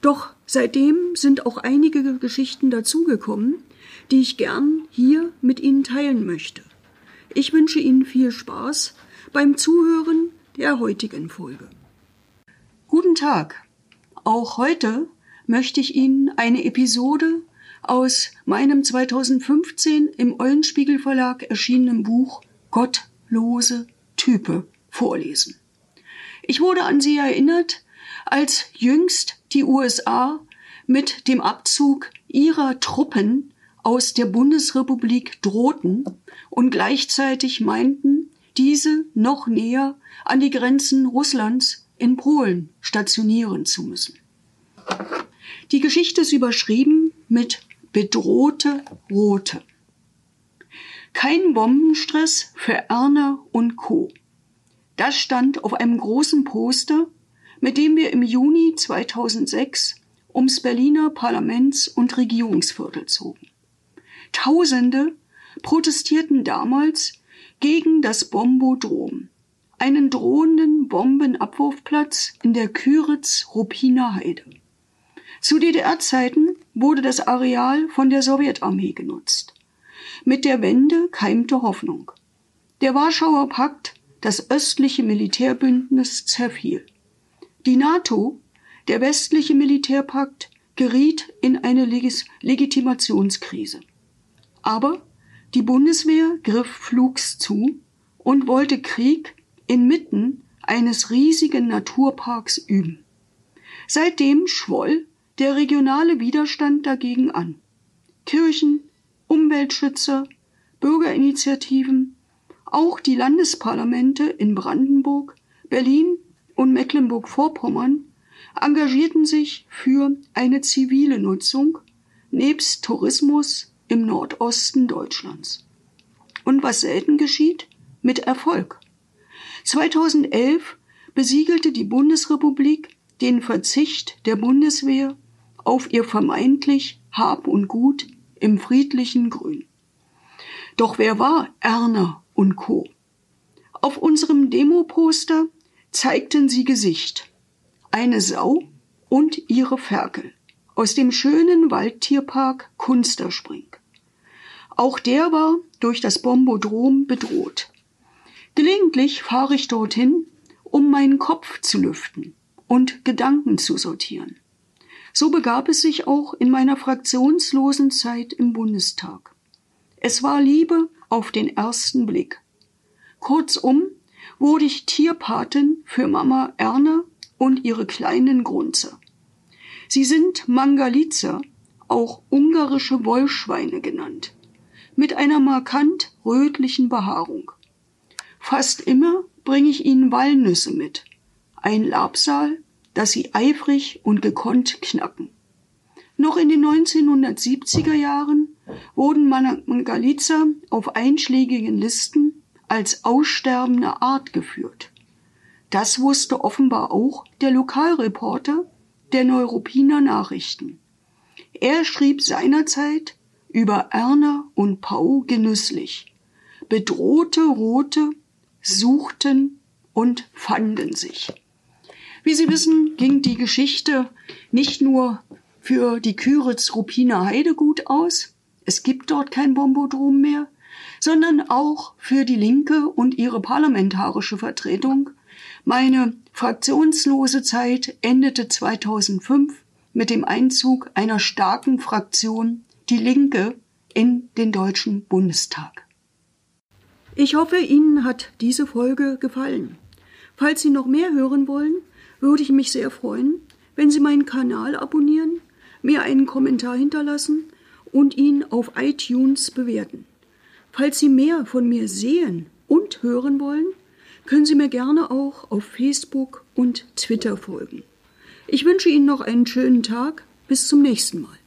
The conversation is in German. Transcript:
Doch seitdem sind auch einige Geschichten dazugekommen, die ich gern hier mit Ihnen teilen möchte. Ich wünsche Ihnen viel Spaß beim Zuhören der heutigen Folge. Guten Tag. Auch heute möchte ich Ihnen eine Episode aus meinem 2015 im Eulenspiegel Verlag erschienenen Buch Gottlose Type vorlesen. Ich wurde an Sie erinnert, als jüngst die USA mit dem Abzug ihrer Truppen aus der Bundesrepublik drohten und gleichzeitig meinten, diese noch näher an die Grenzen Russlands in Polen stationieren zu müssen. Die Geschichte ist überschrieben mit bedrohte Rote. Kein Bombenstress für Erna und Co. Das stand auf einem großen Poster, mit dem wir im Juni 2006 ums Berliner Parlaments- und Regierungsviertel zogen. Tausende protestierten damals gegen das Bombodrom, einen drohenden Bombenabwurfplatz in der Küritz-Ruppiner Heide. Zu DDR-Zeiten wurde das Areal von der Sowjetarmee genutzt. Mit der Wende keimte Hoffnung. Der Warschauer Pakt, das östliche Militärbündnis, zerfiel. Die NATO, der westliche Militärpakt, geriet in eine Legis Legitimationskrise. Aber die Bundeswehr griff flugs zu und wollte Krieg inmitten eines riesigen Naturparks üben. Seitdem schwoll der regionale Widerstand dagegen an. Kirchen, Umweltschützer, Bürgerinitiativen, auch die Landesparlamente in Brandenburg, Berlin und Mecklenburg-Vorpommern engagierten sich für eine zivile Nutzung nebst Tourismus im Nordosten Deutschlands. Und was selten geschieht, mit Erfolg. 2011 besiegelte die Bundesrepublik den Verzicht der Bundeswehr auf ihr vermeintlich Hab und Gut im friedlichen Grün. Doch wer war Erna und Co? Auf unserem Demoposter zeigten sie Gesicht, eine Sau und ihre Ferkel aus dem schönen Waldtierpark Kunsterspring. Auch der war durch das Bombodrom bedroht. Gelegentlich fahre ich dorthin, um meinen Kopf zu lüften und Gedanken zu sortieren. So begab es sich auch in meiner fraktionslosen Zeit im Bundestag. Es war Liebe auf den ersten Blick. Kurzum wurde ich Tierpatin für Mama Erna und ihre kleinen Grunze. Sie sind Mangalitzer, auch ungarische Wollschweine genannt, mit einer markant rötlichen Behaarung. Fast immer bringe ich ihnen Walnüsse mit, ein Labsal, das sie eifrig und gekonnt knacken. Noch in den 1970er Jahren wurden Mangalitzer auf einschlägigen Listen als aussterbende Art geführt. Das wusste offenbar auch der Lokalreporter der Neuruppiner Nachrichten. Er schrieb seinerzeit über Erna und Pau genüsslich. Bedrohte Rote suchten und fanden sich. Wie Sie wissen, ging die Geschichte nicht nur für die Küritz-Ruppiner Heide gut aus, es gibt dort kein Bombodrom mehr, sondern auch für die Linke und ihre parlamentarische Vertretung. Meine fraktionslose Zeit endete 2005 mit dem Einzug einer starken Fraktion, die Linke, in den Deutschen Bundestag. Ich hoffe, Ihnen hat diese Folge gefallen. Falls Sie noch mehr hören wollen, würde ich mich sehr freuen, wenn Sie meinen Kanal abonnieren, mir einen Kommentar hinterlassen und ihn auf iTunes bewerten. Falls Sie mehr von mir sehen und hören wollen, können Sie mir gerne auch auf Facebook und Twitter folgen. Ich wünsche Ihnen noch einen schönen Tag. Bis zum nächsten Mal.